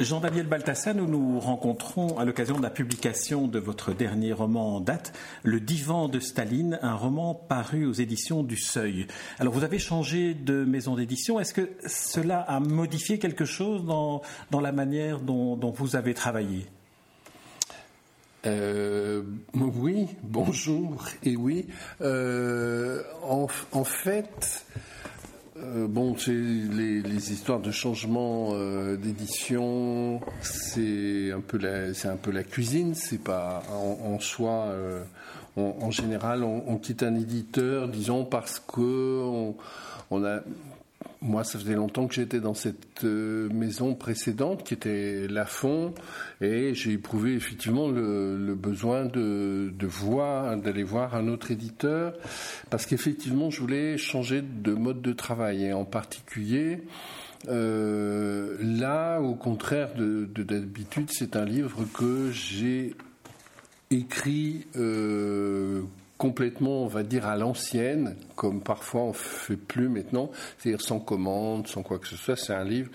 Jean-Daniel Balthassa, nous nous rencontrons à l'occasion de la publication de votre dernier roman en date, Le Divan de Staline, un roman paru aux éditions du Seuil. Alors vous avez changé de maison d'édition. Est-ce que cela a modifié quelque chose dans, la manière dont, vous avez travaillé? Euh, oui, bonjour et oui. Euh, en, fait, euh, bon, les, les, histoires de changement euh, d'édition, c'est un peu la, c'est un peu la cuisine. C'est pas en, soi. Euh, en général, on, quitte un éditeur, disons parce que on, on a moi, ça faisait longtemps que j'étais dans cette euh, maison précédente qui était Lafont et j'ai éprouvé effectivement le, besoin de, voir, d'aller voir un autre éditeur parce qu'effectivement, je voulais changer de mode de travail et en particulier, euh, là, au contraire de d'habitude, c'est un livre que j'ai écrit euh, complètement, on va dire, à l'ancienne, comme parfois on fait plus maintenant, c'est-à-dire sans commande, sans quoi que ce soit. C'est un livre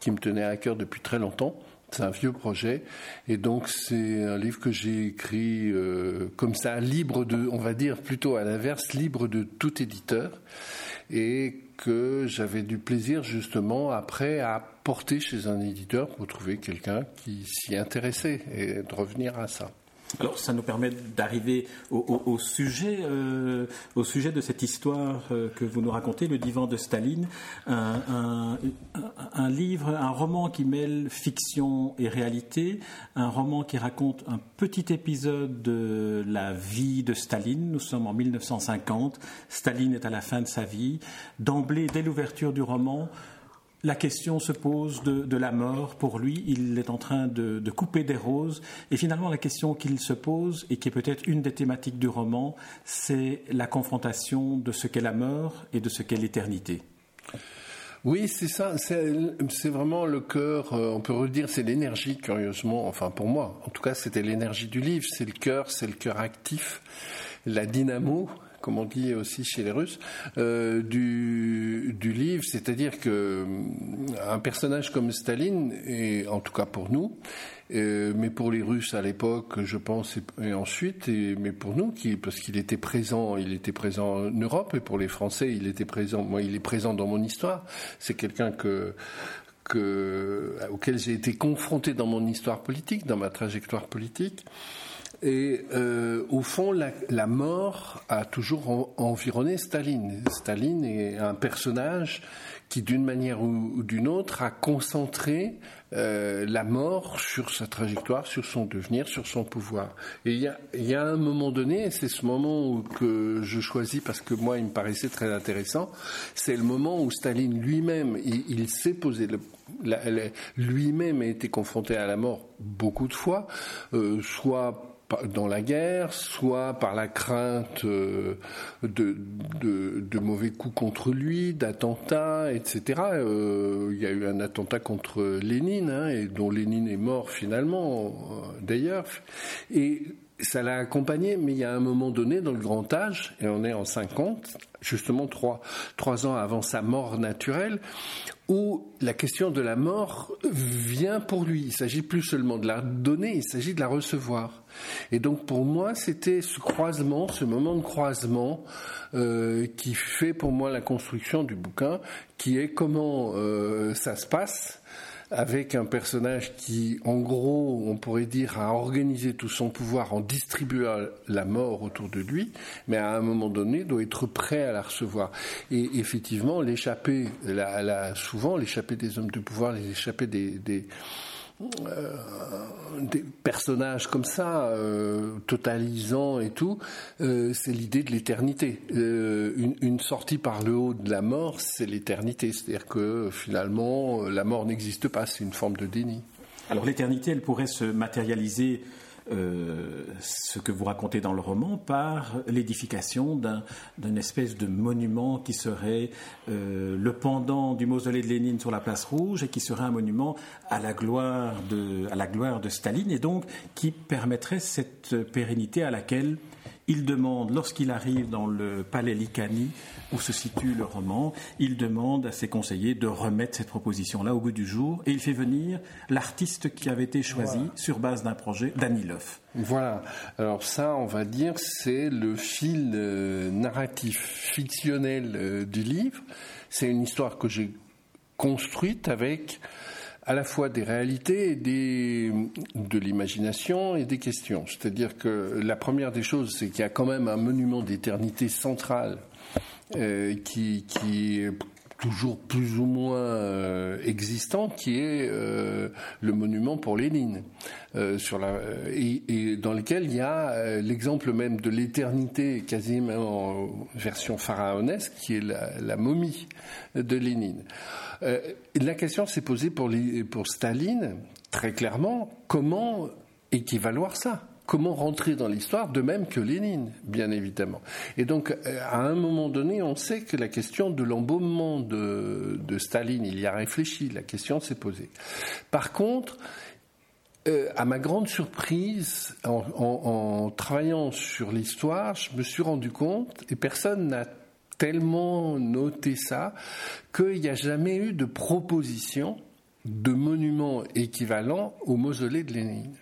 qui me tenait à cœur depuis très longtemps. C'est un vieux projet et donc c'est un livre que j'ai écrit euh, comme ça, libre de, on va dire plutôt à l'inverse, libre de tout éditeur et que j'avais du plaisir justement après à porter chez un éditeur pour trouver quelqu'un qui s'y intéressait et de revenir à ça. Alors ça nous permet d'arriver au, sujet, euh, au sujet de cette histoire euh, que vous nous racontez, le divan de Staline, un, livre, un roman qui mêle fiction et réalité, un roman qui raconte un petit épisode de la vie de Staline. Nous sommes en 1950, Staline est à la fin de sa vie. D'emblée, dès l'ouverture du roman, la question se pose de, la mort pour lui. Il est en train de, couper des roses. Et finalement, la question qu'il se pose, et qui est peut-être une des thématiques du roman, c'est la confrontation de ce qu'est la mort et de ce qu'est l'éternité. Oui, c'est ça. C'est vraiment le cœur. Euh, on peut redire, c'est l'énergie, curieusement. Enfin, pour moi, en tout cas, c'était l'énergie du livre. C'est le cœur, c'est le cœur actif, la dynamo comme on dit aussi chez les Russes, euh, du, du livre, c'est-à-dire que euh, un personnage comme Staline, et en tout cas pour nous, euh, mais pour les Russes à l'époque, je pense, et, ensuite, mais pour nous, qui, parce qu'il était présent, il était présent en Europe, et pour les Français, il était présent. Moi, il est présent dans mon histoire. C'est quelqu'un que que, auquel j'ai été confronté dans mon histoire politique, dans ma trajectoire politique. Et euh, au fond, la, la, mort a toujours environné Staline. Staline est un personnage qui, d'une manière ou, d'une autre, a concentré euh, la mort sur sa trajectoire, sur son devenir, sur son pouvoir. Et il y a, y a, un moment donné, c'est ce moment où, que je choisis parce que moi, il me paraissait très intéressant, c'est le moment où Staline lui-même, il, il s'est posé le, lui-même a été confronté à la mort beaucoup de fois, euh, soit dans la guerre, soit par la crainte euh, de, de, mauvais coups contre lui, d'attentats, etc. Euh, il y a eu un attentat contre Lénine, hein, et dont Lénine est mort finalement, euh, d'ailleurs. Et ça l'a accompagné, mais il y a un moment donné dans le grand âge, et on est en 50, justement trois, trois ans avant sa mort naturelle, où la question de la mort vient pour lui. Il s'agit plus seulement de la donner, il s'agit de la recevoir. Et donc pour moi, c'était ce croisement, ce moment de croisement euh, qui fait pour moi la construction du bouquin, qui est comment euh, ça se passe avec un personnage qui, en gros, on pourrait dire, a organisé tout son pouvoir en distribuant la mort autour de lui, mais à un moment donné doit être prêt à la recevoir. Et effectivement, l'échappée, souvent l'échappée des hommes de pouvoir, l'échappée des, des euh, des personnages comme ça, euh, totalisants et tout, euh, c'est l'idée de l'éternité. Une, une, sortie par le haut de la mort, c'est l'éternité. C'est-à-dire que finalement, la mort n'existe pas, c'est une forme de déni. Alors l'éternité, elle pourrait se matérialiser ce que vous racontez dans le roman par l'édification d'un espèce de monument qui serait le pendant du mausolée de Lénine sur la place rouge et qui serait un monument à la gloire de, à la gloire de Staline et donc qui permettrait cette pérennité à laquelle il demande, lorsqu'il arrive dans le palais Licani, où se situe le roman, il demande à ses conseillers de remettre cette proposition-là au goût du jour, et il fait venir l'artiste qui avait été choisi sur base d'un projet, Danilov. Voilà. Alors ça, on va dire, c'est le fil euh, narratif fictionnel euh, du livre. C'est une histoire que j'ai construite avec à la fois des réalités et des, de l'imagination et des questions. C'est-à-dire que la première des choses, c'est qu'il y a quand même un monument d'éternité centrale euh, qui, toujours plus ou moins euh, existant, qui est euh, le monument pour Lénine, euh, sur la, et, dans lequel il y a l'exemple même de l'éternité, quasiment en version pharaonesque, qui est la, momie de Lénine. la question s'est posée pour, pour Staline, très clairement, comment équivaloir ça? Comment rentrer dans l'histoire, de même que Lénine, bien évidemment. Et donc, euh, à un moment donné, on sait que la question de l'embaumement de, Staline, il y a réfléchi, la question s'est posée. Par contre, euh, à ma grande surprise, en, travaillant sur l'histoire, je me suis rendu compte, et personne n'a tellement noté ça, qu'il n'y a jamais eu de proposition de monument équivalent au mausolée de Lénine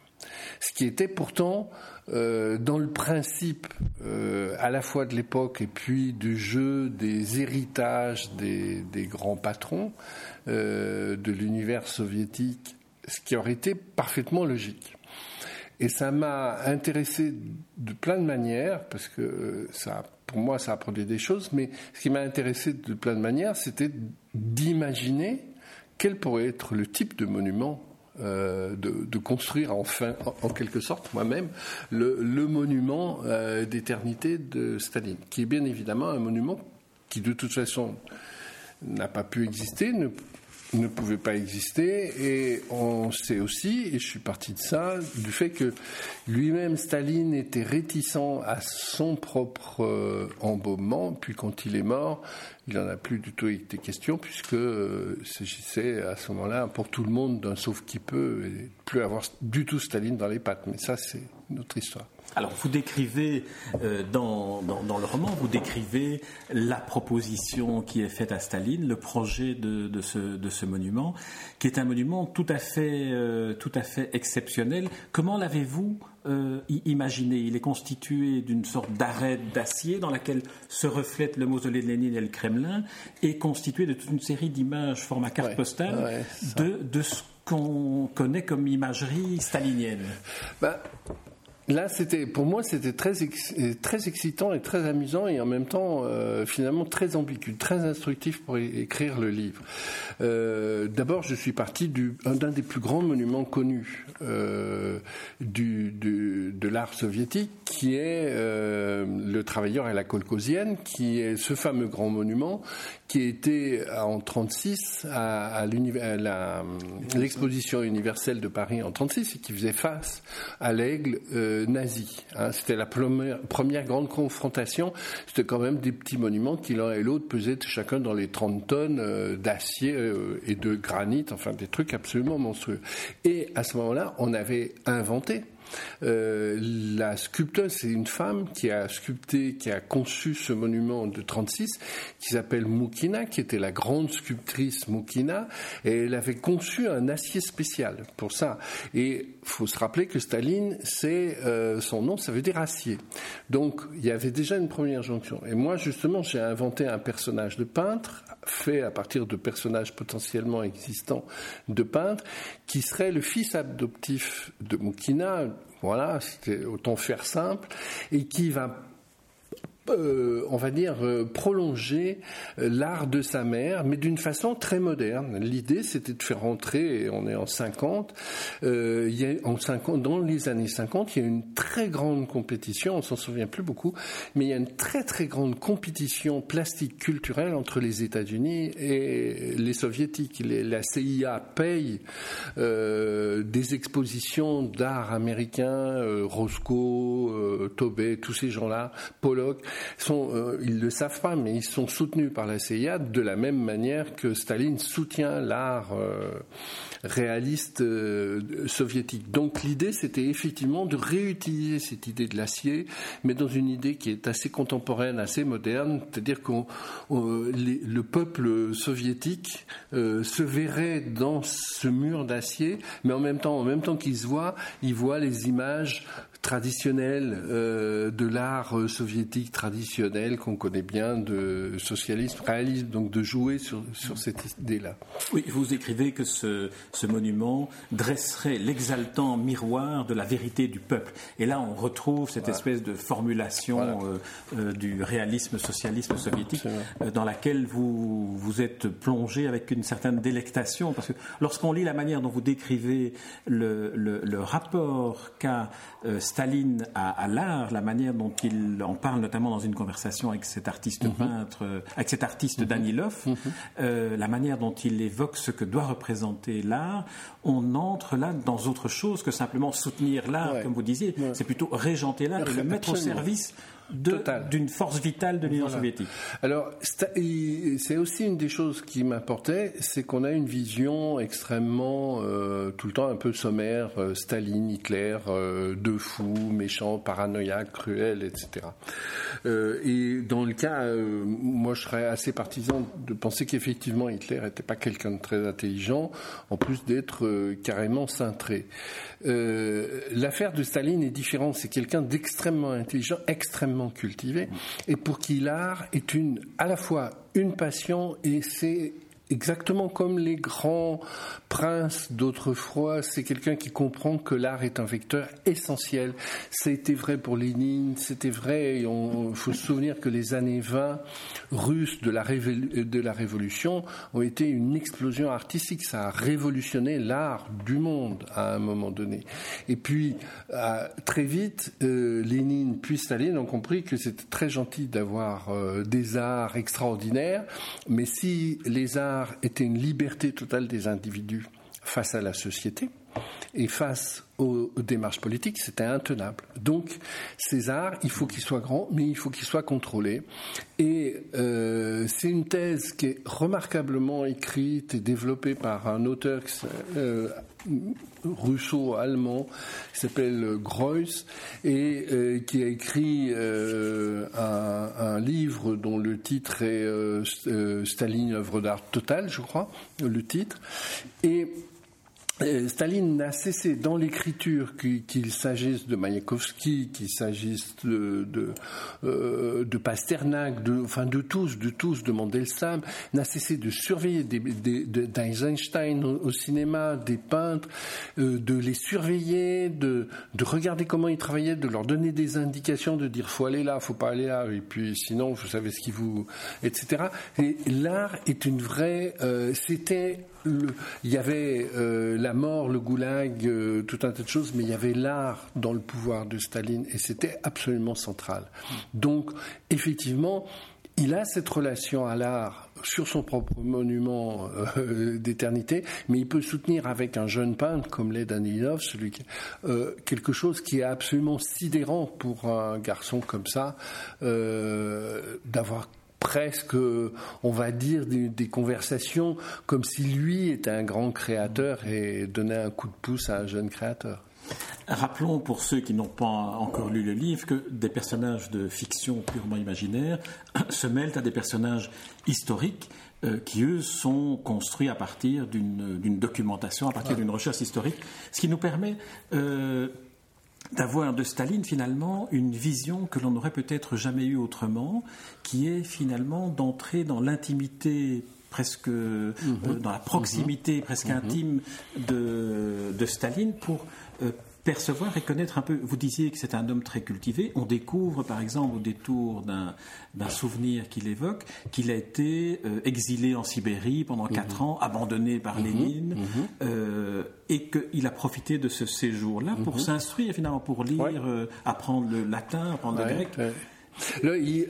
ce qui était pourtant euh, dans le principe euh, à la fois de l'époque et puis du jeu des héritages des, grands patrons euh, de l'univers soviétique, ce qui aurait été parfaitement logique. Et ça m'a intéressé de plein de manières, parce que ça, pour moi, ça a produit des choses, mais ce qui m'a intéressé de plein de manières, c'était d'imaginer quel pourrait être le type de monument euh, de, construire enfin, en, quelque sorte, moi-même, le, monument euh, d'éternité de Staline, qui est bien évidemment un monument qui, de toute façon, n'a pas pu exister, ne pouvait pas exister. Et on sait aussi, et je suis parti de ça, du fait que lui-même, Staline, était réticent à son propre euh, embaumement. Puis quand il est mort, il n'en a plus du tout été question, puisque euh, s'agissait à ce moment-là, pour tout le monde, d'un sauf qui peut, et plus avoir du tout Staline dans les pattes. Mais ça, c'est notre histoire. Alors, vous décrivez euh, dans, dans, le roman, vous décrivez la proposition qui est faite à Staline, le projet de, de, ce, de ce, monument, qui est un monument tout à fait, euh, tout à fait exceptionnel. Comment l'avez-vous euh, imaginé? Il est constitué d'une sorte d'arête d'acier dans laquelle se reflète le mausolée de Lénine et le Kremlin, et constitué de toute une série d'images format carte postale de, de ce qu'on connaît comme imagerie stalinienne. Bah, Là, c'était pour moi, c'était très très excitant et très amusant et en même temps euh, finalement très ambigu, très instructif pour écrire le livre. Euh, D'abord, je suis parti d'un des plus grands monuments connus euh, de l'art soviétique, qui est le Travailleur et la Colcosienne, qui est ce fameux grand monument qui était en 36 à, à l'exposition universelle de Paris en 36 et qui faisait face à l'aigle. Euh, nazi. Hein. C'était la première, première, grande confrontation. C'était quand même des petits monuments qui l'un et l'autre pesaient chacun dans les 30 tonnes euh, d'acier euh, et de granit, enfin des trucs absolument monstrueux. Et à ce moment-là, on avait inventé euh, la sculpteuse, c'est une femme qui a sculpté, qui a conçu ce monument de 36, qui s'appelle Moukina, qui était la grande sculptrice Moukina, et elle avait conçu un acier spécial pour ça. Faut se rappeler que Staline, c'est euh, son nom, ça veut dire acier. Donc il y avait déjà une première jonction. Et moi, justement, j'ai inventé un personnage de peintre fait à partir de personnages potentiellement existants de peintres, qui serait le fils adoptif de Moukina, voilà, c'était autant faire simple, et qui va euh, on va dire, euh, prolonger euh, l'art de sa mère, mais d'une façon très moderne. L'idée, c'était de faire rentrer, on est en 50, il y a, en 50, dans les années 50, il y a une très grande compétition, on s'en souvient plus beaucoup, mais il y a une très très grande compétition plastique culturelle entre les États-Unis et les soviétiques. la CIA paye des expositions d'art américain, Roscoe, Tobey, tous ces gens-là, Pollock, sont, euh, ils le savent pas, mais ils sont soutenus par la CIA de la même manière que Staline soutient l'art euh, réaliste euh, soviétique. Donc l'idée, c'était effectivement de réutiliser cette idée de l'acier, mais dans une idée qui est assez contemporaine, assez moderne, c'est-à-dire que le peuple soviétique se verrait dans ce mur d'acier, mais en même temps, en même temps qu'il se voit, il voit les images traditionnelles de l'art soviétique traditionnel qu'on connaît bien de socialisme réalisme, donc de jouer sur, sur cette idée-là. Oui, vous écrivez que ce, ce monument dresserait l'exaltant miroir de la vérité du peuple. Et là, on retrouve cette espèce de formulation euh, euh, du réalisme socialisme soviétique euh, dans laquelle vous vous êtes plongé avec une certaine délectation. Parce que lorsqu'on lit la manière dont vous décrivez le, le, rapport qu'a Staline à, à l'art, la manière dont il en parle notamment dans une conversation avec cet artiste mhm. peintre, euh, avec cet artiste mhm. Danilov, mhm. euh, la manière dont il évoque ce que doit représenter l'art, on entre là dans autre chose que simplement soutenir l'art, comme vous disiez. C'est plutôt régenter l'art et le mettre au service d'une force vitale de l'Union soviétique. Alors, c'est aussi une des choses qui m'importait, c'est qu'on a une vision extrêmement, euh, tout le temps un peu sommaire, euh, Staline, Hitler, euh, deux fous, méchants, paranoïaques, cruels, etc. et dans le cas, moi je serais assez partisan de penser qu'effectivement Hitler n'était pas quelqu'un de très intelligent, en plus d'être carrément cintré. L'affaire de Staline est différente, c'est quelqu'un d'extrêmement intelligent, extrêmement cultivé, et pour qui l'art est une, à la fois une passion et c'est exactement comme les grands princes d'autrefois, c'est quelqu'un qui comprend que l'art est un vecteur essentiel. Été vrai pour Lénine, c'était vrai, il faut se souvenir que les années 20 russes de la, de la Révolution ont été une explosion artistique, ça a révolutionné l'art du monde à un moment donné. Et puis, euh, très vite, euh, Lénine puis Staline ont compris que c'était très gentil d'avoir euh, des arts extraordinaires, mais si les arts était une liberté totale des individus face à la société et face aux, démarches politiques, c'était intenable. Donc, César, il faut qu'il soit grand, mais il faut qu'il soit contrôlé. Et euh, c'est une thèse qui est remarquablement écrite et développée par un auteur euh, russo-allemand qui s'appelle Greuss et euh, qui a écrit un, un, livre dont le titre est Staline, œuvre d'art totale, je crois, le titre. Et euh, Staline n'a cessé dans l'écriture, qu'il s'agisse de Mayakovsky, qu'il s'agisse de, de, euh, de, Pasternak, de, enfin de tous, de tous, de Mandelstam, n'a cessé de surveiller des, des, d'Eisenstein au, cinéma, des peintres, euh, de les surveiller, de, de regarder comment ils travaillaient, de leur donner des indications, de dire faut aller là, faut pas aller là, et puis sinon vous savez ce qui vous, etc. Et l'art est une vraie, euh, c'était il y avait euh, la mort, le goulag, euh, tout un tas de choses, mais il y avait l'art dans le pouvoir de Staline et c'était absolument central. Donc, effectivement, il a cette relation à l'art sur son propre monument euh, d'éternité, mais il peut soutenir avec un jeune peintre comme l'est Danilov, quelque chose qui est absolument sidérant pour un garçon comme ça, d'avoir presque, on va dire, des, conversations comme si lui était un grand créateur et donnait un coup de pouce à un jeune créateur. Rappelons pour ceux qui n'ont pas encore lu le livre que des personnages de fiction purement imaginaire se mêlent à des personnages historiques euh, qui, eux, sont construits à partir d'une documentation, à partir d'une recherche historique, ce qui nous permet euh, d'avoir de Staline finalement une vision que l'on n'aurait peut-être jamais eue autrement, qui est finalement d'entrer dans l'intimité presque euh, mhm. dans la proximité mhm. presque mhm. intime de, de, Staline pour euh, percevoir et connaître un peu. Vous disiez que c'est un homme très cultivé. On découvre, par exemple, au détour d'un souvenir qu'il évoque, qu'il a été euh, exilé en Sibérie pendant mhm. quatre ans, abandonné par mhm. Lénine, mhm. euh, et qu'il a profité de ce séjour-là pour s'instruire, finalement, pour lire, euh, apprendre le latin, apprendre le grec. Là, il,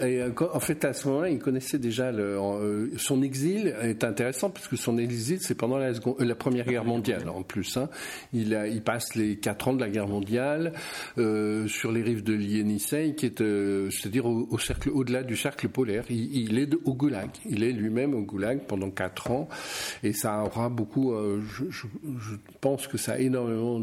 en fait, à ce moment-là, il connaissait déjà euh, son exil est intéressant parce que son exil, c'est pendant la, la Première Guerre mondiale en plus. Hein. Il, passe les quatre ans de la guerre mondiale euh, sur les rives de euh, c'est-à-dire au-delà du cercle polaire. Il, est au Goulag. Il est lui-même au Goulag pendant quatre ans, et ça aura beaucoup. Euh, je, pense que ça a énormément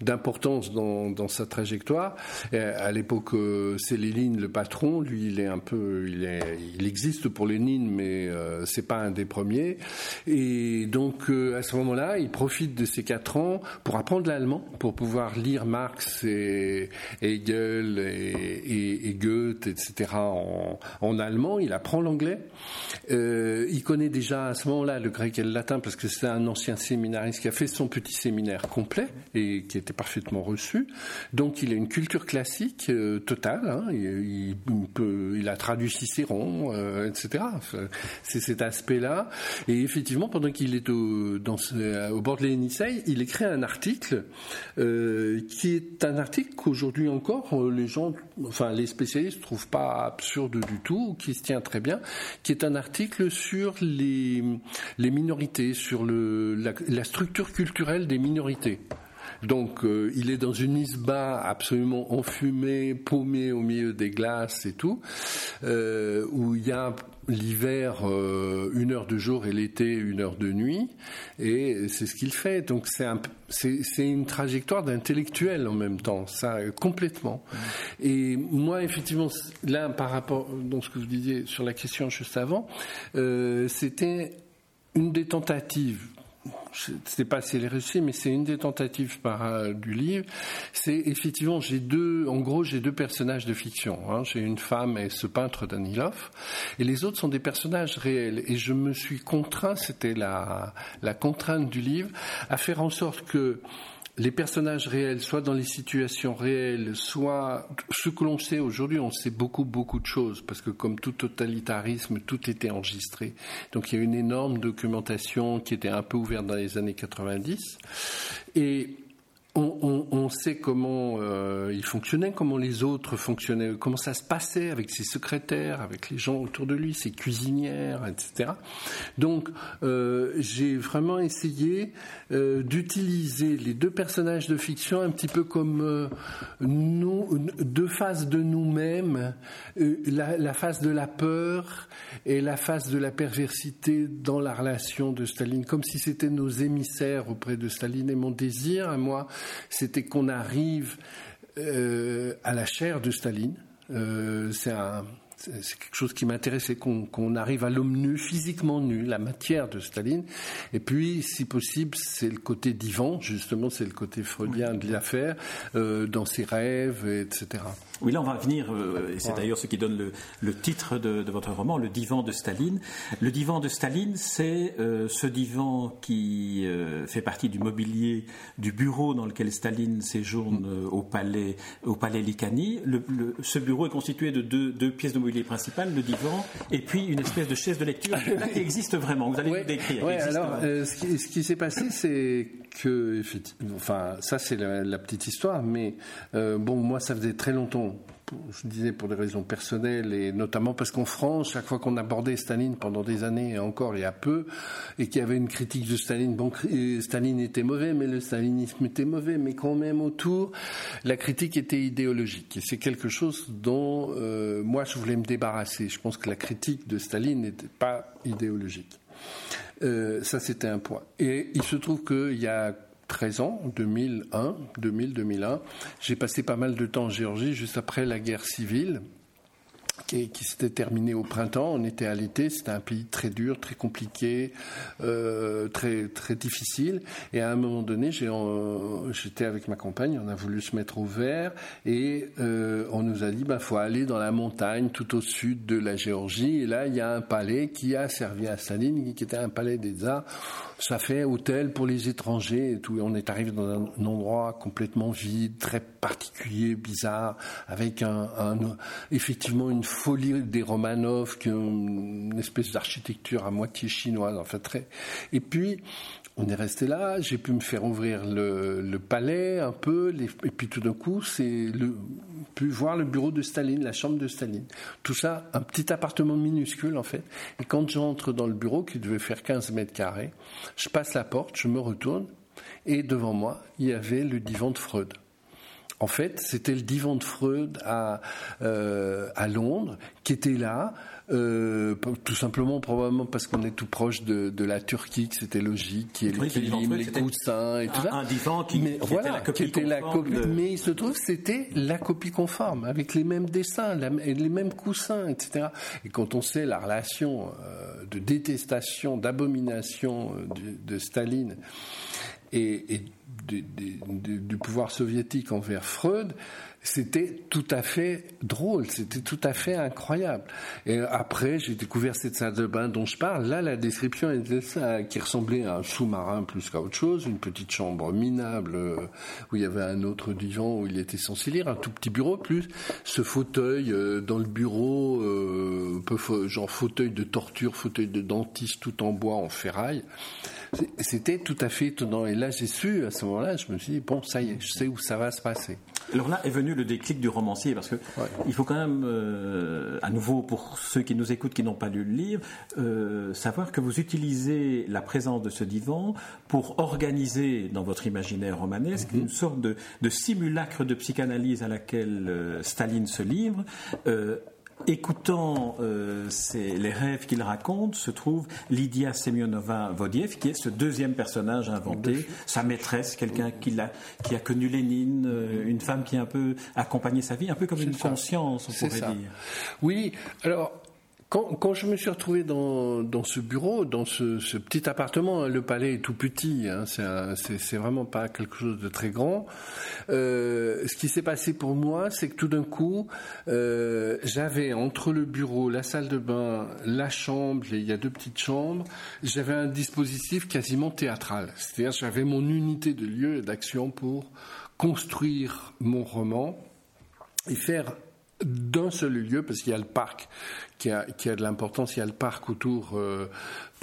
d'importance dans, sa trajectoire. À l'époque, euh, c'est le patron, lui, il est un peu, il, existe pour Lénine, mais euh, c'est pas un des premiers. Et donc, euh, à ce moment-là, il profite de ces quatre ans pour apprendre l'allemand, pour pouvoir lire Marx et, Hegel et, et, Goethe, etc. En, en, allemand. Il apprend l'anglais. Euh, il connaît déjà à ce moment-là le grec et le latin parce que c'est un ancien séminariste qui a fait son petit séminaire complet et qui était parfaitement reçu. Donc, il a une culture classique euh, totale. Hein, il, a traduit Cicéron, euh, etc. C'est cet aspect-là. Et effectivement, pendant qu'il est au, bord de l'Enisei, il écrit un article euh, qui est un article qu'aujourd'hui encore euh, les gens, enfin les spécialistes trouvent pas absurde du tout, qui se tient très bien, qui est un article sur les, minorités, sur la structure culturelle des minorités. Donc euh, il est dans une isba absolument enfumée, paumée au milieu des glaces et tout, euh, où il y a l'hiver euh, une heure de jour et l'été une heure de nuit, et c'est ce qu'il fait. Donc c'est un, c'est, une trajectoire d'intellectuel en même temps, ça complètement. Et moi effectivement là par rapport dans ce que vous disiez sur la question juste avant, c'était une des tentatives je ne sais pas si elle est réussie, mais c'est une des tentatives par, euh, du livre. C'est effectivement, j'ai deux, en gros, j'ai deux personnages de fiction. Hein. J'ai une femme et ce peintre Danilov, et les autres sont des personnages réels. Et je me suis contraint, c'était la, la contrainte du livre, à faire en sorte que les personnages réels, soit dans les situations réelles, soit ce que l'on sait aujourd'hui, on sait beaucoup, beaucoup de choses, parce que comme tout totalitarisme, tout était enregistré. Donc il y a une énorme documentation qui était un peu ouverte dans les années 90. Et on, sait comment euh, il fonctionnait, comment les autres fonctionnaient, comment ça se passait avec ses secrétaires, avec les gens autour de lui, ses cuisinières, etc. Donc, euh, j'ai vraiment essayé euh, d'utiliser les deux personnages de fiction un petit peu comme nous, deux faces de nous-mêmes, la, la face de la peur et la face de la perversité dans la relation de Staline, comme si c'était nos émissaires auprès de Staline. Et mon désir, à moi, c'était qu'on arrive euh, à la chair de Staline. Euh, c'est quelque chose qui m'intéressait, qu'on arrive à l'homme nu, physiquement nu, la matière de Staline. Et puis, si possible, c'est le côté divan, justement, c'est le côté freudien de l'affaire, euh, dans ses rêves, etc. Oui, là on va venir, euh, et c'est d'ailleurs ce qui donne le, titre de, votre roman, Le divan de Staline. Le divan de Staline, c'est euh, ce divan qui euh, fait partie du mobilier du bureau dans lequel Staline séjourne au palais, au palais Likani. ce bureau est constitué de deux, pièces de mobilier principales, le divan et puis une espèce de chaise de lecture qui existe vraiment. Vous allez nous décrire. Oui, alors ce qui, s'est passé, c'est que, enfin, ça c'est la, petite histoire, mais bon, moi ça faisait très longtemps je disais pour des raisons personnelles et notamment parce qu'en France, chaque fois qu'on abordait Staline pendant des années et encore il y a peu, et qu'il y avait une critique de Staline, bon, Staline était mauvais, mais le stalinisme était mauvais, mais quand même autour, la critique était idéologique. Et c'est quelque chose dont euh, moi je voulais me débarrasser. Je pense que la critique de Staline n'était pas idéologique. Euh, ça, c'était un point. Et il se trouve qu'il y a 13 ans, 2001, 2000-2001. J'ai passé pas mal de temps en Géorgie juste après la guerre civile qui, s'était terminé au printemps. On était à l'été. C'était un pays très dur, très compliqué, euh, très très difficile. Et à un moment donné, j'étais avec ma compagne. On a voulu se mettre au vert et euh, on nous a dit, bah, faut aller dans la montagne tout au sud de la Géorgie. Et là, il y a un palais qui a servi à Staline, qui était un palais des arts ça fait hôtel pour les étrangers et. On est arrivé dans un, endroit complètement vide, très particulier, bizarre, avec effectivement une folie des Romanov, une espèce d'architecture à moitié chinoise, enfin très. Et puis on est resté là, j'ai pu me faire ouvrir le, palais un peu, et puis tout d'un coup, c'est pu voir le bureau de Staline, la chambre de Staline. Tout ça, un petit appartement minuscule en fait. Et quand j'entre dans le bureau, qui devait faire 15 mètres carrés, je passe la porte, je me retourne, et devant moi, il y avait le divan de Freud. En fait, c'était le divan de Freud à, euh, à Londres qui était là, euh, tout simplement probablement parce qu'on est tout proche de, de la Turquie, que c'était logique, qui est les les coussins et tout ça. Un divan qui, mais, voilà, était la copie était la copie, Mais il se trouve c'était la copie conforme, avec les mêmes dessins, les mêmes coussins, etc. Et quand on sait la relation euh, de détestation, d'abomination euh, de, de, Staline et, et du pouvoir soviétique envers Freud, c'était tout à fait drôle, c'était tout à fait incroyable. Et après, j'ai découvert cette salle de bain dont je parle. Là, la description était ça, qui ressemblait à un sous-marin plus qu'à autre chose, une petite chambre minable euh, où il y avait un autre divan où il était censé lire, un tout petit bureau plus ce fauteuil euh, dans le bureau, euh, genre fauteuil de torture, fauteuil de dentiste tout en bois, en ferraille. C'était tout à fait étonnant. Et là, j'ai su, à ce moment-là, je me suis dit, bon, ça y est, je sais où ça va se passer. Alors là est venu le déclic du romancier, parce que il faut quand même, euh, à nouveau, pour ceux qui nous écoutent, qui n'ont pas lu le livre, euh, savoir que vous utilisez la présence de ce divan pour organiser dans votre imaginaire romanesque mhm. une sorte de, simulacre de psychanalyse à laquelle euh, Staline se livre écoutant euh, les rêves qu'il raconte, se trouve Lydia Semyonova-Vodiev, qui est ce deuxième personnage inventé, sa maîtresse, quelqu'un qui, a, qui a connu Lénine, euh, une femme qui a un peu accompagné sa vie, un peu comme une conscience, on pourrait dire. Oui, alors quand, je me suis retrouvé dans, ce bureau, dans ce, petit appartement, hein, le palais est tout petit, hein, c'est vraiment pas quelque chose de très grand. Euh, ce qui s'est passé pour moi, c'est que tout d'un coup, euh, j'avais entre le bureau, la salle de bain, la chambre, il y a deux petites chambres, j'avais un dispositif quasiment théâtral. C'est-à-dire j'avais mon unité de lieu et d'action pour construire mon roman et faire d'un seul lieu, parce qu'il y a le parc qui a, qui a de l'importance, il y a le parc autour, euh,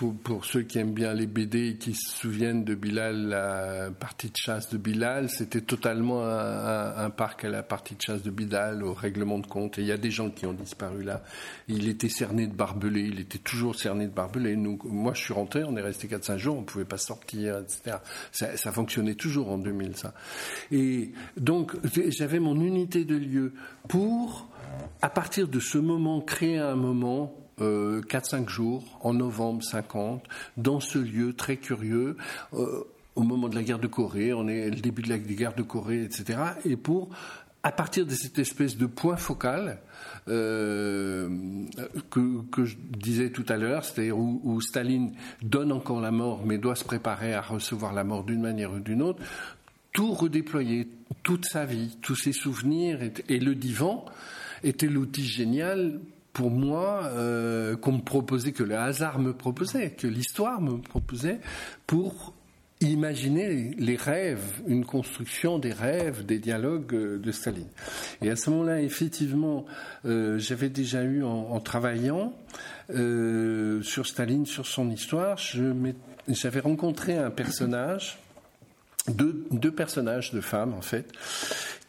pour, ceux qui aiment bien les BD et qui se souviennent de Bilal, la partie de chasse de Bilal, c'était totalement un, parc à la partie de chasse de Bilal, au règlement de compte, et il y a des gens qui ont disparu là. Il était cerné de barbelés, il était toujours cerné de barbelés. Moi je suis rentré, on est resté 4-5 jours, on pouvait pas sortir, etc. Ça fonctionnait toujours en 2000, ça. Et donc, j'avais mon unité de lieu pour à partir de ce moment, créer un moment, euh, 4-5 jours, en novembre 50, dans ce lieu très curieux, euh, au moment de la guerre de Corée, on est le début de la guerre de Corée, etc. Et pour, à partir de cette espèce de point focal, euh, que, que, je disais tout à l'heure, c'est-à-dire où, où, Staline donne encore la mort, mais doit se préparer à recevoir la mort d'une manière ou d'une autre, tout redéployer, toute sa vie, tous ses souvenirs et le divan était l'outil génial pour moi euh, qu'on me proposait, que le hasard me proposait, que l'histoire me proposait pour imaginer les rêves, une construction des rêves, des dialogues euh, de Staline. Et à ce moment-là, effectivement, euh, j'avais déjà eu, en, travaillant sur Staline, sur son histoire, j'avais rencontré un personnage, deux, deux personnages de femmes en fait,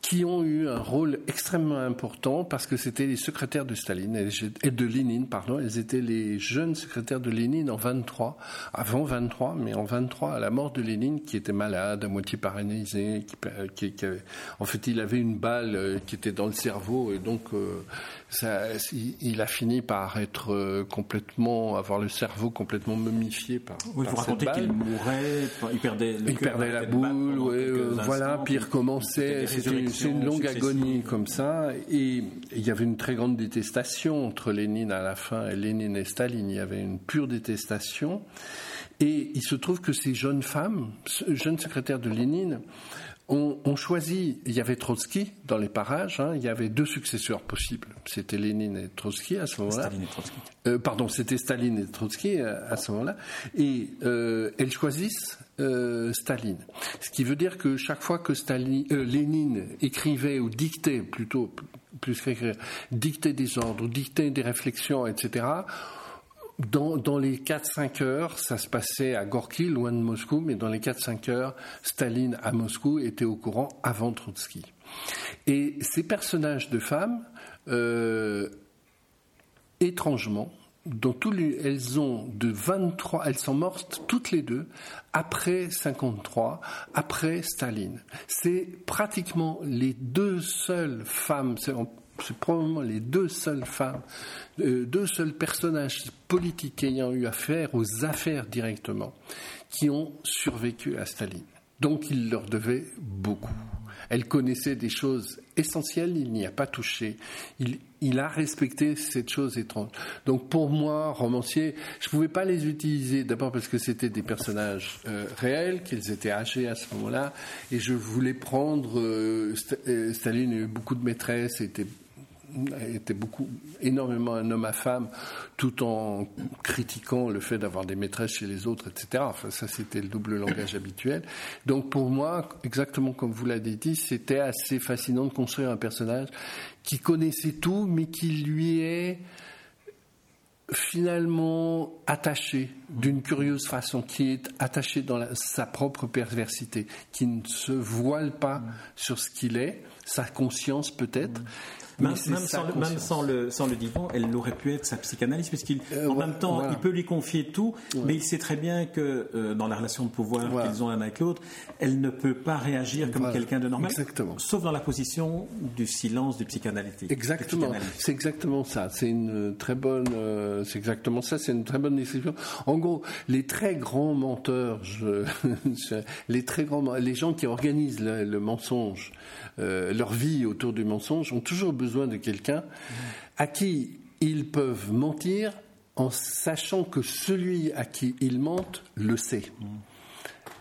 qui ont eu un rôle extrêmement important parce que c'était les secrétaires de Staline et de Lénine, pardon. Elles étaient les jeunes secrétaires de Lénine en 23, avant 23, mais en 23 à la mort de Lénine qui était malade, à moitié paralysé, qui, qui, en fait il avait une balle euh, qui était dans le cerveau et donc euh, ça, il a fini par être euh, complètement, avoir le cerveau complètement momifié par. Oui, vous racontez qu'il mourait, il perdait, il perdait la boule, voilà, puis il recommençait. C'est une longue agonie comme ça, et il y avait une très grande détestation entre Lénine à la fin et Lénine et Staline. Il y avait une pure détestation. Et il se trouve que ces jeunes femmes, jeunes secrétaires de Lénine, ont, choisi, il y avait Trotsky dans les parages, hein, il y avait deux successeurs possibles. C'était Lénine et Trotsky à ce moment-là. Staline et Trotsky. Euh, pardon, c'était Staline et Trotsky euh, à, ce moment-là. Et euh, elles choisissent Staline. Ce qui veut dire que chaque fois que Staline, Lénine écrivait ou dictait, plutôt plus qu'écrire, dictait des ordres, dictait des réflexions, etc., dans, les 4-5 heures, ça se passait à Gorky, loin de Moscou, mais dans les 4-5 heures, Staline à Moscou était au courant avant Trotsky. Et ces personnages de femmes, euh, étrangement, dont elles ont de 23, elles sont mortes toutes les deux après 53, après Staline. C'est pratiquement les deux seules femmes, c'est probablement les deux seules femmes, euh, deux seuls personnages politiques ayant eu affaire aux affaires directement, qui ont survécu à Staline. Donc il leur devait beaucoup. Elle connaissait des choses essentielles, il n'y a pas touché. Il, a respecté cette chose étrange. Donc pour moi, romancier, je ne pouvais pas les utiliser d'abord parce que c'était des personnages euh, réels, qu'ils étaient âgés à ce moment-là, et je voulais prendre euh, Staline a eu beaucoup de maîtresses, était était beaucoup, énormément un homme à femme, tout en critiquant le fait d'avoir des maîtresses chez les autres, etc. Enfin, ça, c'était le double langage habituel. Donc, pour moi, exactement comme vous l'avez dit, c'était assez fascinant de construire un personnage qui connaissait tout, mais qui lui est finalement attaché d'une curieuse façon, qui est attaché dans sa propre perversité, qui ne se voile pas sur ce qu'il est, sa conscience peut-être, même, sans, le, même sans, le, sans, le, divan, elle aurait pu être sa psychanalyse, puisqu'il, euh, en même temps, il peut lui confier tout, mais il sait très bien que euh, dans la relation de pouvoir qu'ils ont l'un avec l'autre, elle ne peut pas réagir comme quelqu'un de normal, exactement. sauf dans la position du silence du psychanalytique. Exactement, c'est exactement ça. C'est une très bonne, euh, c'est exactement ça. C'est une très bonne description. En gros, les très grands menteurs, je, les très grands, les gens qui organisent le mensonge euh, leur vie autour du mensonge, ont toujours besoin de quelqu'un à qui ils peuvent mentir en sachant que celui à qui ils mentent le sait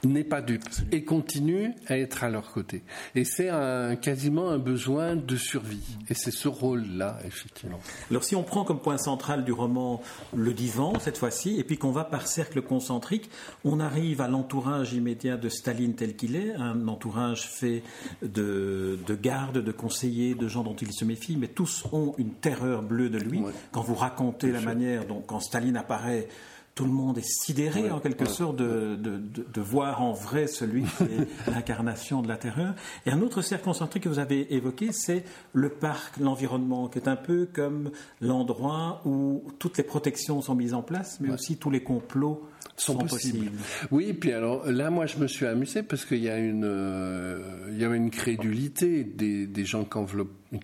n'est pas dupe et continue à être à leur côté. Et c'est un, quasiment un besoin de survie. Et c'est ce rôle-là, effectivement. Alors si on prend comme point central du roman le divan, cette fois-ci, et puis qu'on va par cercle concentrique, on arrive à l'entourage immédiat de Staline tel qu'il est, un entourage fait de, de gardes, de conseillers, de gens dont il se méfie, mais tous ont une terreur bleue de lui. Quand vous racontez la manière dont, quand Staline apparaît, tout le monde est sidéré en quelque sorte de, de, voir en vrai celui qui est l'incarnation de la terreur. Et un autre cercle concentré que vous avez évoqué, c'est le parc, l'environnement, qui est un peu comme l'endroit où toutes les protections sont mises en place, mais aussi tous les complots sont, possibles. Oui, puis alors là, moi, je me suis amusé parce qu'il y a une, euh, il y avait une crédulité des, des gens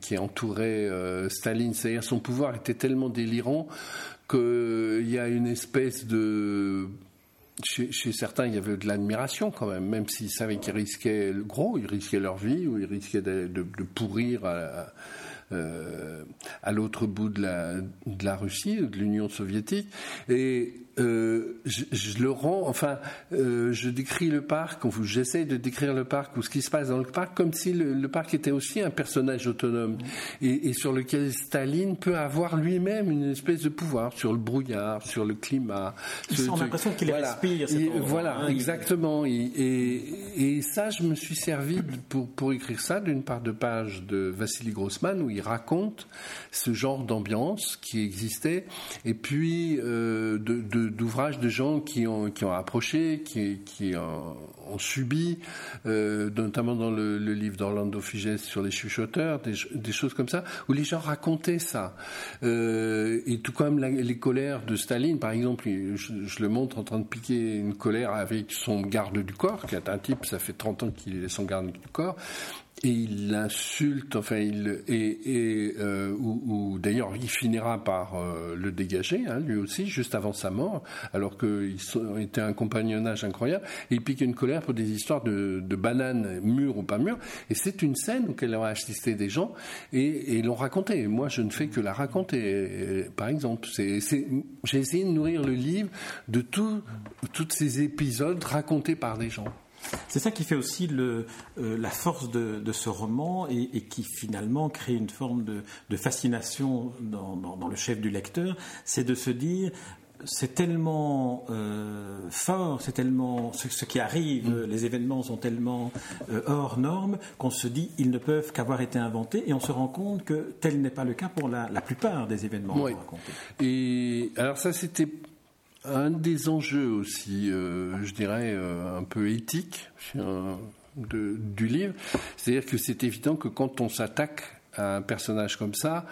qui entouraient euh, Staline. C'est-à-dire son pouvoir était tellement délirant qu'il y a une espèce de chez, certains, il y avait de l'admiration quand même, même s'ils savaient qu'ils risquaient le gros, ils risquaient leur vie ou ils risquaient de, pourrir à, euh, à l'autre bout de la, de la Russie, de l'Union soviétique. Et euh, je, le rends, enfin, euh, je décris le parc, j'essaie de décrire le parc ou ce qui se passe dans le parc comme si le, parc était aussi un personnage autonome et, sur lequel Staline peut avoir lui-même une espèce de pouvoir sur le brouillard, sur le climat. Il a l'impression qu'il voilà. respire. voilà, hein, exactement. Et, ça, je me suis servi pour, pour écrire ça d'une part de page de Vassili Grossman où il raconte ce genre d'ambiance qui existait et puis euh, de, de d'ouvrages de gens qui ont, qui ont approché, qui, qui ont, subi, euh, notamment dans le, livre d'Orlando Figes sur les chuchoteurs, des, choses comme ça, où les gens racontaient ça. Euh, et tout comme les colères de Staline, par exemple, je, le montre en train de piquer une colère avec son garde du corps, qui est un type, ça fait 30 ans qu'il est son garde du corps, et il l'insulte, enfin, il, et, et euh, ou, d'ailleurs, il finira par euh, le dégager, hein, lui aussi, juste avant sa mort, alors qu'ils étaient un compagnonnage incroyable. Et il pique une colère pour des histoires de, de bananes mûres ou pas mûres. Et c'est une scène auquel a assisté des gens et, et l'ont raconté. Moi, je ne fais que la raconter, par exemple. C'est, j'ai essayé de nourrir le livre de tous ces épisodes racontés par des gens. C'est ça qui fait aussi le, euh, la force de, ce roman et, qui finalement crée une forme de, fascination dans, le chef du lecteur, c'est de se dire c'est tellement euh, fort, c'est tellement ce, qui arrive, mm. les événements sont tellement euh, hors normes qu'on se dit ils ne peuvent qu'avoir été inventés et on se rend compte que tel n'est pas le cas pour la, plupart des événements racontés. Et alors ça c'était un des enjeux aussi, euh, je dirais, euh, un peu éthique du livre, c'est-à-dire que c'est évident que quand on s'attaque à un personnage comme ça,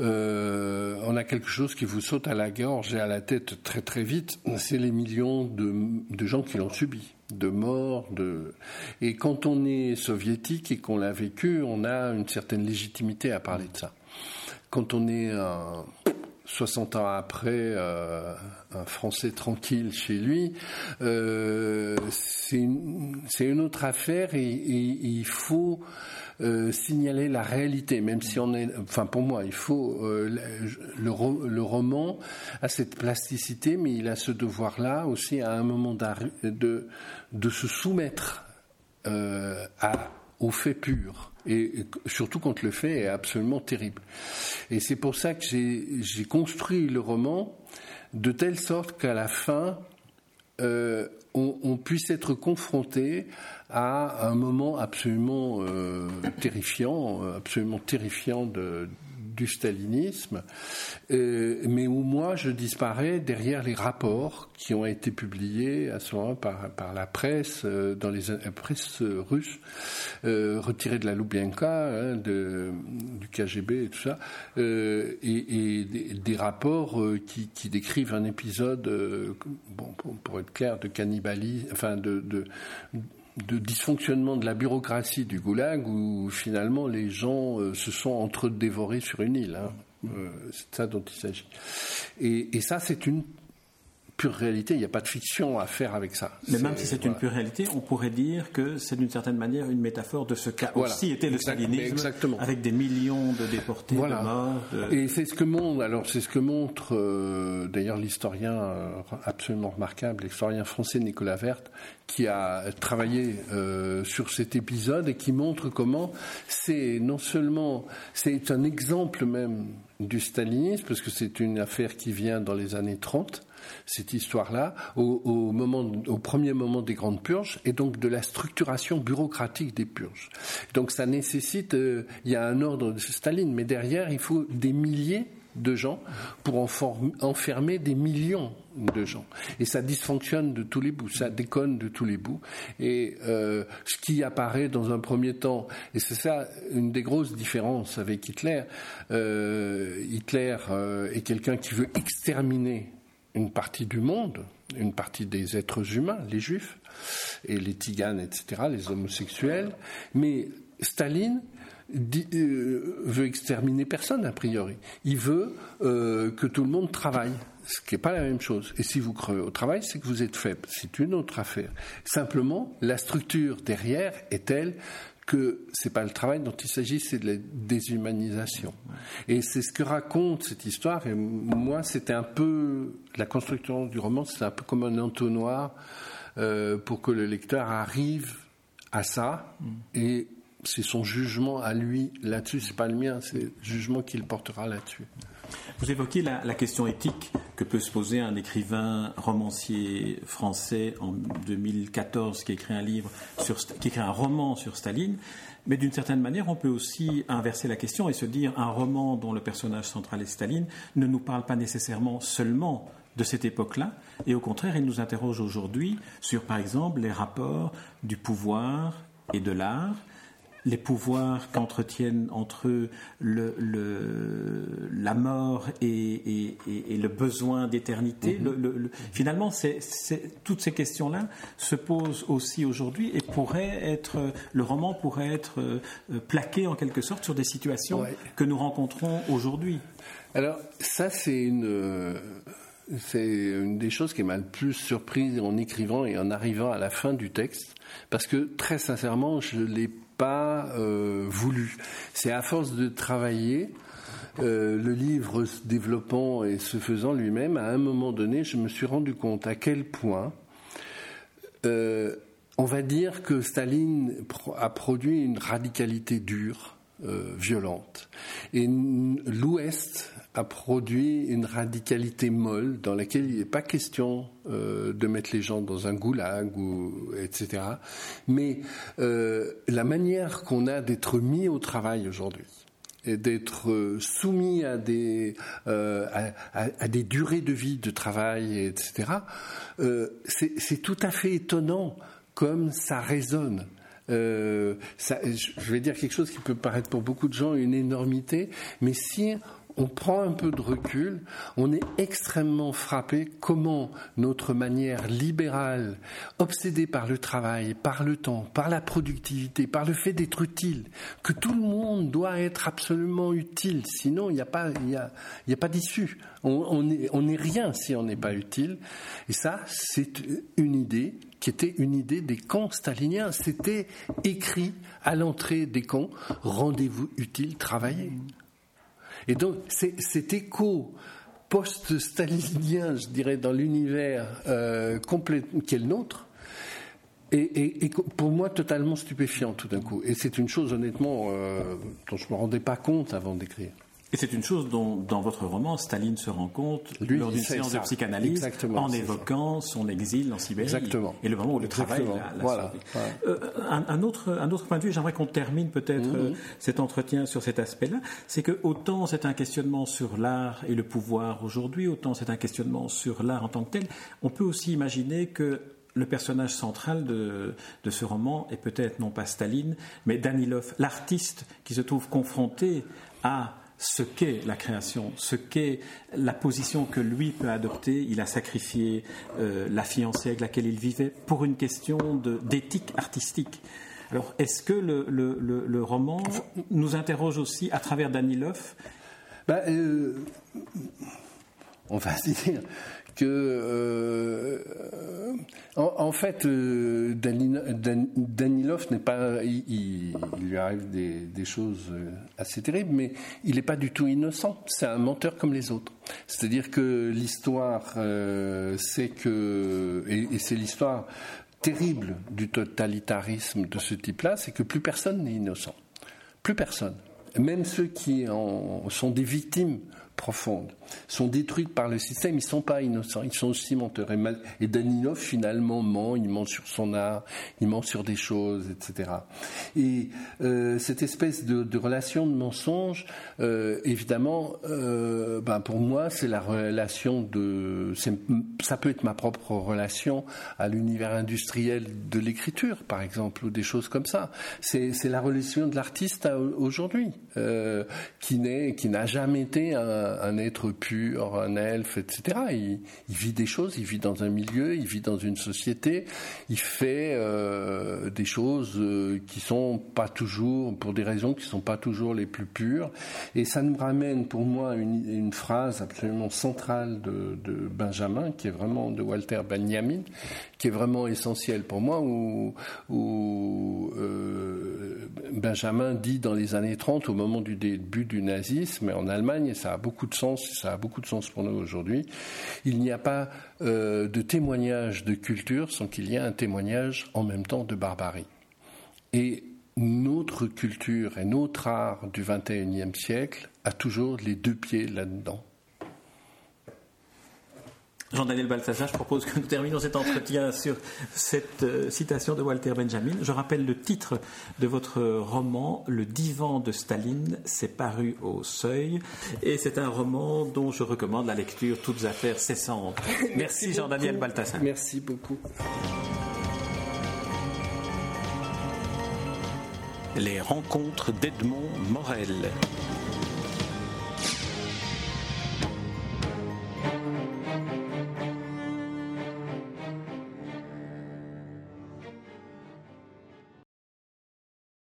euh, on a quelque chose qui vous saute à la gorge et à la tête très très vite, c'est les millions de, gens qui l'ont subi, de morts, de... Et quand on est soviétique et qu'on l'a vécu, on a une certaine légitimité à parler de ça. Quand on est 60 ans après, euh, un Français tranquille chez lui, euh, c'est une, autre affaire et, il faut euh, signaler la réalité, même si on est, enfin pour moi, il faut le, roman a cette plasticité, mais il a ce devoir-là aussi à un moment de, de se soumettre à, aux faits purs et surtout quand le fait est absolument terrible. Et c'est pour ça que j'ai construit le roman de telle sorte qu'à la fin, euh, on, puisse être confronté à un moment absolument euh, terrifiant, absolument terrifiant de, du stalinisme, euh, mais où moi je disparais derrière les rapports qui ont été publiés à ce moment par, par la presse, euh, dans les la presse russe, euh, de la Loubienka, hein, du KGB et tout ça, et, et des, rapports qui, décrivent un épisode, bon, pour, être clair, de cannibalisme, enfin de dysfonctionnement de la bureaucratie du goulag où finalement les gens euh, se sont entre dévorés sur une île. Hein. Euh, c'est ça dont il s'agit. Et, ça, c'est une pure réalité. Il n'y a pas de fiction à faire avec ça. Mais même si c'est une pure réalité, on pourrait dire que c'est d'une certaine manière une métaphore de ce qu'a aussi été le stalinisme, avec des millions de déportés, de morts. Et c'est ce que montre, alors c'est ce que montre euh, d'ailleurs l'historien euh, absolument remarquable, l'historien français Nicolas Verte, qui a travaillé euh, sur cet épisode et qui montre comment c'est non seulement c'est un exemple même du stalinisme, parce que c'est une affaire qui vient dans les années 30, cette histoire-là, au, premier moment des grandes purges, et donc de la structuration bureaucratique des purges. Donc ça nécessite, euh, il y a un ordre de Staline, mais derrière, il faut des milliers de gens pour enfermer des millions de gens. Et ça dysfonctionne de tous les bouts, ça déconne de tous les bouts. Et euh, ce qui apparaît dans un premier temps, et c'est ça une des grosses différences avec Hitler, euh, Hitler est quelqu'un qui veut exterminer une partie du monde, une partie des êtres humains, les juifs, et les tiganes, etc., les homosexuels, mais Staline euh, veut exterminer personne, a priori. Il veut euh, que tout le monde travaille, ce qui n'est pas la même chose. Et si vous crevez au travail, c'est que vous êtes faible. C'est une autre affaire. Simplement, la structure derrière est telle que c'est pas le travail dont il s'agit, c'est de la déshumanisation. Et c'est ce que raconte cette histoire. Et moi, c'était un peu la construction du roman, c'est un peu comme un entonnoir euh, pour que le lecteur arrive à ça. Et c'est son jugement à lui là-dessus, c'est pas le mien, c'est le jugement qu'il portera là-dessus. Vous évoquez la, question éthique que peut se poser un écrivain romancier français en 2014 qui écrit un livre qui écrit un roman sur Staline. Mais d'une certaine manière, on peut aussi inverser la question et se dire un roman dont le personnage central est Staline ne nous parle pas nécessairement seulement de cette époque-là, et au contraire, il nous interroge aujourd'hui sur, par exemple, les rapports du pouvoir et de l'art, les pouvoirs qu'entretiennent entre eux le, la mort et, le besoin d'éternité. Mm-hmm. finalement, toutes ces questions-là se posent aussi aujourd'hui et pourraient être, le roman pourrait être euh, plaqué en quelque sorte sur des situations que nous rencontrons aujourd'hui. Alors ça, c'est une c'est une des choses qui m'a le plus surprise en écrivant et en arrivant à la fin du texte, parce que très sincèrement, je l'ai euh, voulu. C'est à force de travailler, euh, le livre se développant et se faisant lui-même, à un moment donné, je me suis rendu compte à quel point euh, on va dire que Staline a produit une radicalité dure, violente. Et l'Ouest a produit une radicalité molle dans laquelle il n'est pas question euh, de mettre les gens dans un goulag ou etc. Mais euh, la manière qu'on a d'être mis au travail aujourd'hui et d'être euh, soumis à des à, des durées de vie de travail etc. c'est tout à fait étonnant comme ça résonne. je vais dire quelque chose qui peut paraître pour beaucoup de gens une énormité, mais si on prend un peu de recul, on est extrêmement frappé comment notre manière libérale, obsédée par le travail, par le temps, par la productivité, par le fait d'être utile, que tout le monde doit être absolument utile, sinon il n'y a pas, a, pas d'issue. On n'est rien si on n'est pas utile. Et ça, c'est une idée qui était une idée des camps staliniens. C'était écrit à l'entrée des camps, rendez-vous utile, travaillez. Et donc, cet écho post-stalinien, je dirais, dans l'univers euh, complet qui est le nôtre, est, pour moi totalement stupéfiant tout d'un coup. Et c'est une chose, honnêtement, euh, dont je ne me rendais pas compte avant d'écrire. Et c'est une chose dont, dans votre roman, Staline se rend compte lors d'une séance de psychanalyse en évoquant son exil en Sibérie Exactement. et le moment où le travail l'a voilà. Euh, un, autre, un autre point de vue, j'aimerais qu'on termine peut-être mhm. euh, cet entretien sur cet aspect-là, c'est que autant c'est un questionnement sur l'art et le pouvoir aujourd'hui, autant c'est un questionnement sur l'art en tant que tel, on peut aussi imaginer que le personnage central de, de ce roman est peut-être non pas Staline, mais Danilov, l'artiste qui se trouve confronté à ce qu'est la création, ce qu'est la position que lui peut adopter. Il a sacrifié euh, la fiancée avec laquelle il vivait pour une question d'éthique artistique. Alors, est-ce que le, le, roman nous interroge aussi à travers Danilov euh, On va dire que euh, en, fait euh, Danilov n'est pas il, lui arrive des, choses euh, assez terribles mais il n'est pas du tout innocent. C'est un menteur comme les autres. C'est-à-dire que l'histoire c'est que et, c'est l'histoire terrible du totalitarisme de ce type-là c'est que plus personne n'est innocent. Plus personne. Même ceux qui en sont des victimes profondes, sont détruites par le système, ils ne sont pas innocents, ils sont aussi menteurs. Et, Danilov, finalement, ment, il ment sur son art, il ment sur des choses, etc. Et euh, cette espèce de, relation de mensonge, euh, évidemment, euh, ben pour moi, c'est la relation de... Ça peut être ma propre relation à l'univers industriel de l'écriture, par exemple, ou des choses comme ça. C'est la relation de l'artiste aujourd'hui, qui n'a jamais été un un, être pur, un elfe, etc. Il, vit des choses, il vit dans un milieu, il vit dans une société, il fait euh, des choses euh, qui sont pas toujours, pour des raisons qui sont pas toujours les plus pures. Et ça nous ramène pour moi une, une phrase absolument centrale de, Benjamin, qui est vraiment de Walter Benjamin, qui est vraiment essentielle pour moi, où, où euh, Benjamin dit dans les années 30, au moment du début du nazisme en Allemagne, et ça a beaucoup de sens, ça a beaucoup de sens pour nous aujourd'hui, il n'y a pas euh, de témoignage de culture sans qu'il y ait un témoignage en même temps de barbarie. Et notre culture et notre art du XXIe siècle a toujours les deux pieds là-dedans. Jean-Daniel Balthazar, je propose que nous terminions cet entretien sur cette euh, citation de Walter Benjamin. Je rappelle le titre de votre roman, Le divan de Staline, c'est paru au seuil. Et c'est un roman dont je recommande la lecture, toutes affaires cessantes. Merci, Jean-Daniel Balthazar. Merci beaucoup. Les rencontres d'Edmond Morel.